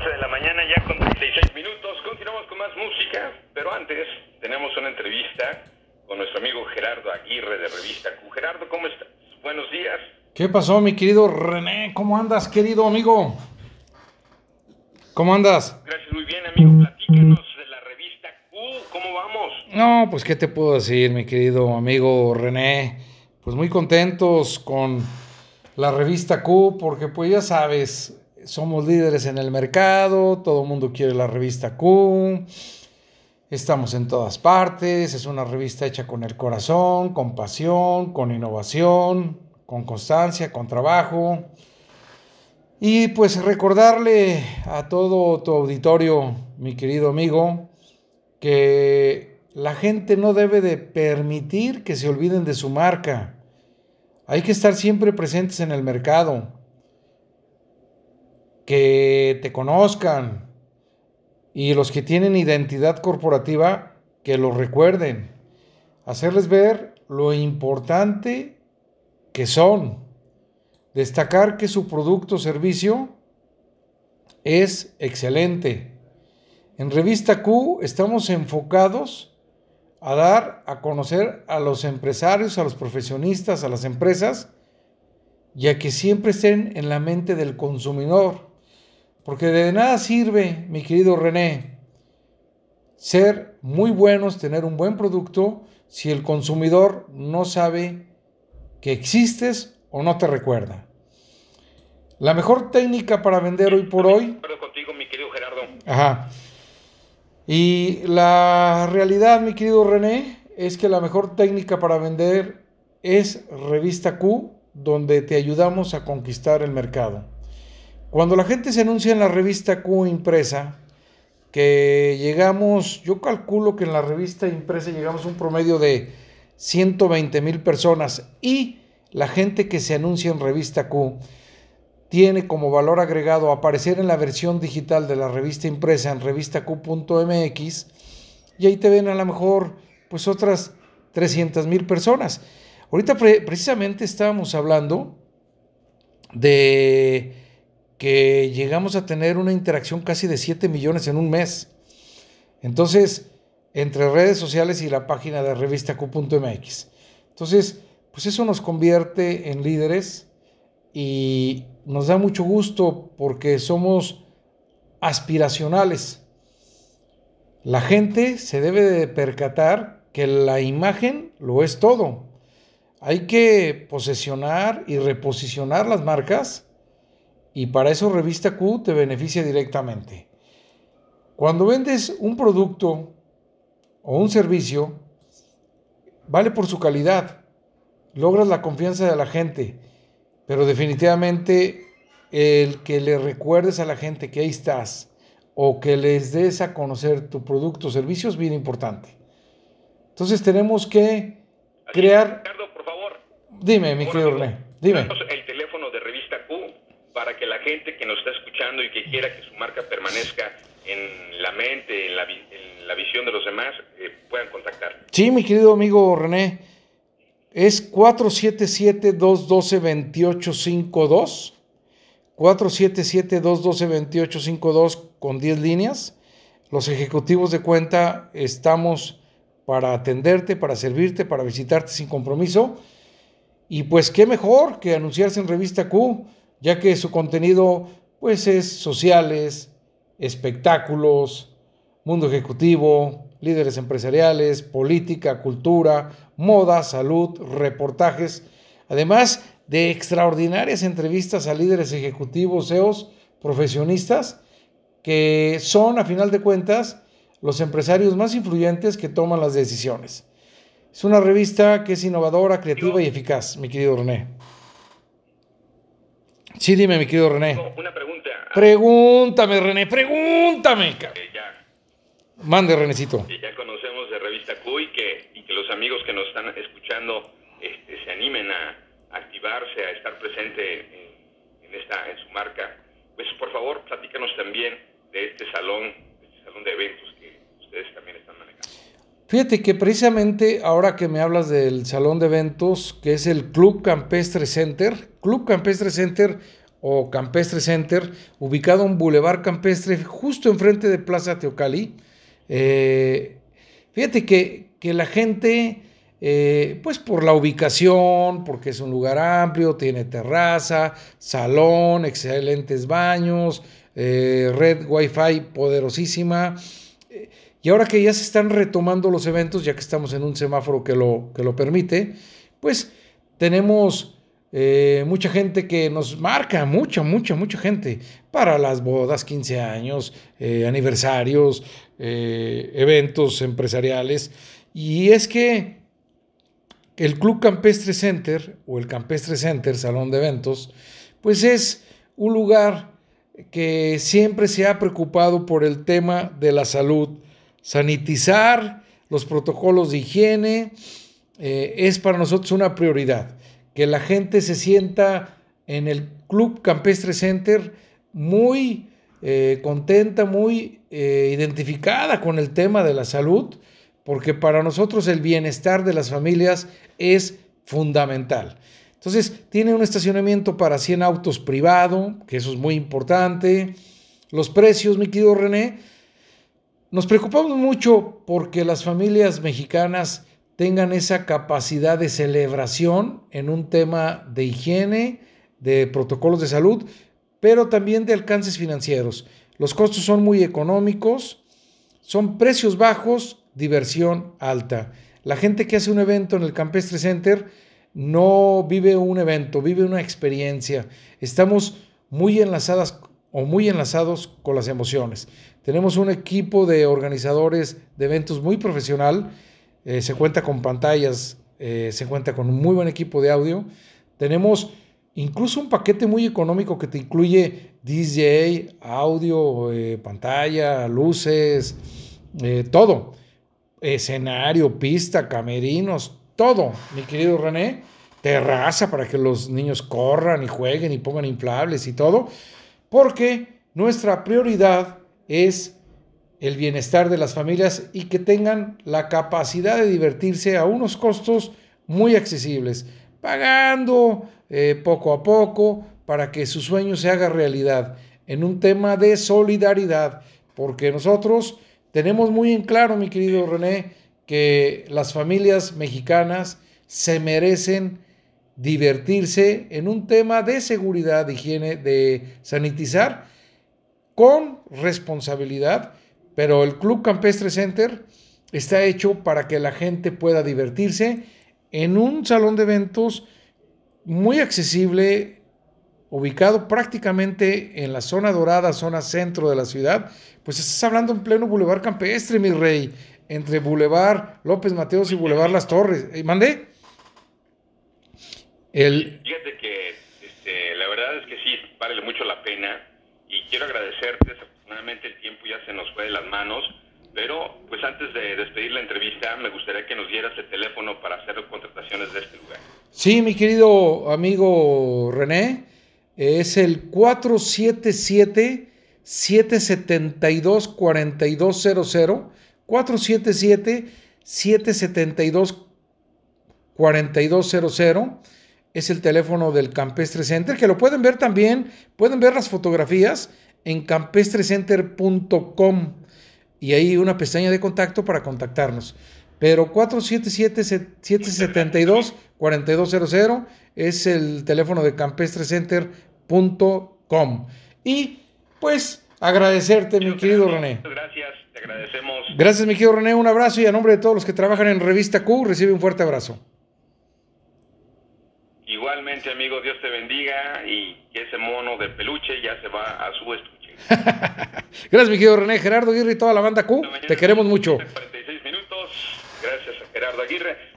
11 de la mañana ya con 36 minutos. Continuamos con más música, pero antes tenemos una entrevista con nuestro amigo Gerardo Aguirre de Revista Q. Gerardo, ¿cómo estás? Buenos días. ¿Qué pasó, mi querido René? ¿Cómo andas, querido amigo? ¿Cómo andas? Gracias, muy bien, amigo. Platícanos de la revista Q. ¿Cómo vamos? No, pues, ¿qué te puedo decir, mi querido amigo René? Pues muy contentos con la revista Q, porque pues ya sabes, somos líderes en el mercado, todo el mundo quiere la revista Q, estamos en todas partes, es una revista hecha con el corazón, con pasión, con innovación, con constancia, con trabajo. Y pues recordarle a todo tu auditorio, mi querido amigo, que la gente no debe de permitir que se olviden de su marca. Hay que estar siempre presentes en el mercado que te conozcan y los que tienen identidad corporativa, que lo recuerden. Hacerles ver lo importante que son. Destacar que su producto o servicio es excelente. En Revista Q estamos enfocados a dar a conocer a los empresarios, a los profesionistas, a las empresas, ya que siempre estén en la mente del consumidor. Porque de nada sirve, mi querido René, ser muy buenos, tener un buen producto, si el consumidor no sabe que existes o no te recuerda. La mejor técnica para vender hoy por hoy. contigo, mi querido Gerardo. Ajá. Y la realidad, mi querido René, es que la mejor técnica para vender es Revista Q, donde te ayudamos a conquistar el mercado. Cuando la gente se anuncia en la revista Q impresa, que llegamos, yo calculo que en la revista impresa llegamos a un promedio de 120 mil personas y la gente que se anuncia en revista Q tiene como valor agregado aparecer en la versión digital de la revista impresa en revistaq.mx y ahí te ven a lo mejor pues otras 300 mil personas. Ahorita precisamente estábamos hablando de que llegamos a tener una interacción casi de 7 millones en un mes. Entonces, entre redes sociales y la página de revista Q.mx. Entonces, pues eso nos convierte en líderes y nos da mucho gusto porque somos aspiracionales. La gente se debe de percatar que la imagen lo es todo. Hay que posesionar y reposicionar las marcas y para eso Revista Q te beneficia directamente. Cuando vendes un producto o un servicio, vale por su calidad, logras la confianza de la gente, pero definitivamente el que le recuerdes a la gente que ahí estás o que les des a conocer tu producto o servicio es bien importante. Entonces tenemos que crear... Ricardo, por favor. Dime, mi querido René, dime que nos está escuchando y que quiera que su marca permanezca en la mente, en la, visión de los demás, eh, puedan contactar. Sí, mi querido amigo René, es 477-212-2852. 477-212-2852 con 10 líneas. Los ejecutivos de cuenta estamos para atenderte, para servirte, para visitarte sin compromiso. Y pues qué mejor que anunciarse en Revista Q ya que su contenido pues es sociales, espectáculos, mundo ejecutivo, líderes empresariales, política, cultura, moda, salud, reportajes, además de extraordinarias entrevistas a líderes ejecutivos, CEOs, profesionistas, que son a final de cuentas los empresarios más influyentes que toman las decisiones. Es una revista que es innovadora, creativa y eficaz, mi querido René. Sí, dime, mi querido René. una pregunta. Pregúntame, René, pregúntame. Eh, ya. Mande, Renecito. ya conocemos de Revista Q y que, los amigos que nos están escuchando este, se animen a activarse, a estar presente en, esta, en su marca. Pues por favor, platícanos también de este salón, de este salón de eventos que ustedes también. Fíjate que precisamente ahora que me hablas del salón de eventos, que es el Club Campestre Center, Club Campestre Center o Campestre Center, ubicado en Boulevard Campestre, justo enfrente de Plaza Teocali. Eh, fíjate que, que, la gente, eh, pues por la ubicación, porque es un lugar amplio, tiene terraza, salón, excelentes baños, eh, red Wi-Fi poderosísima. Y ahora que ya se están retomando los eventos, ya que estamos en un semáforo que lo, que lo permite, pues tenemos eh, mucha gente que nos marca, mucha, mucha, mucha gente, para las bodas, 15 años, eh, aniversarios, eh, eventos empresariales. Y es que el Club Campestre Center o el Campestre Center, Salón de Eventos, pues es un lugar que siempre se ha preocupado por el tema de la salud, sanitizar los protocolos de higiene, es para nosotros una prioridad que la gente se sienta en el Club Campestre Center muy eh, contenta, muy eh, identificada con el tema de la salud, porque para nosotros el bienestar de las familias es fundamental. Entonces, tiene un estacionamiento para 100 autos privado, que eso es muy importante. Los precios, mi querido René, nos preocupamos mucho porque las familias mexicanas tengan esa capacidad de celebración en un tema de higiene, de protocolos de salud, pero también de alcances financieros. Los costos son muy económicos, son precios bajos, diversión alta. La gente que hace un evento en el Campestre Center no vive un evento, vive una experiencia. Estamos muy enlazadas o muy enlazados con las emociones. Tenemos un equipo de organizadores de eventos muy profesional eh, se cuenta con pantallas, eh, se cuenta con un muy buen equipo de audio. Tenemos incluso un paquete muy económico que te incluye DJ, audio, eh, pantalla, luces, todo. Escenario, pista, camerinos, todo, mi querido René. Terraza para que los niños corran y jueguen y pongan inflables y todo. Porque nuestra prioridad es el bienestar de las familias y que tengan la capacidad de divertirse a unos costos muy accesibles, pagando eh, poco a poco para que su sueño se haga realidad. En un tema de solidaridad, porque nosotros tenemos muy en claro, mi querido René, que las familias mexicanas se merecen divertirse en un tema de seguridad, de higiene, de sanitizar con responsabilidad pero el Club Campestre Center está hecho para que la gente pueda divertirse en un salón de eventos muy accesible, ubicado prácticamente en la zona dorada, zona centro de la ciudad. Pues estás hablando en pleno Boulevard Campestre, mi rey, entre Boulevard López Mateos y Boulevard Las Torres. ¿Eh, ¿Mandé? El... Fíjate que este, la verdad es que sí, vale mucho la pena y quiero agradecerte Nuevamente el tiempo ya se nos fue de las manos, pero pues antes de despedir la entrevista me gustaría que nos dieras el teléfono para hacer contrataciones de este lugar. Sí, mi querido amigo René, es el 477 772 4200 477 772 4200 es el teléfono del Campestre Center, que lo pueden ver también, pueden ver las fotografías en campestrecenter.com y ahí una pestaña de contacto para contactarnos. Pero 477-772-4200 es el teléfono de campestrecenter.com. Y pues agradecerte, mi querido René. Gracias, te agradecemos. Gracias, mi querido René. Un abrazo y a nombre de todos los que trabajan en Revista Q, recibe un fuerte abrazo. Igualmente, amigo, Dios te bendiga y que ese mono de peluche ya se va a su estuche. Gracias, mi querido René, Gerardo Aguirre y toda la banda Q. Te queremos mucho. 46 minutos. Gracias a Gerardo Aguirre.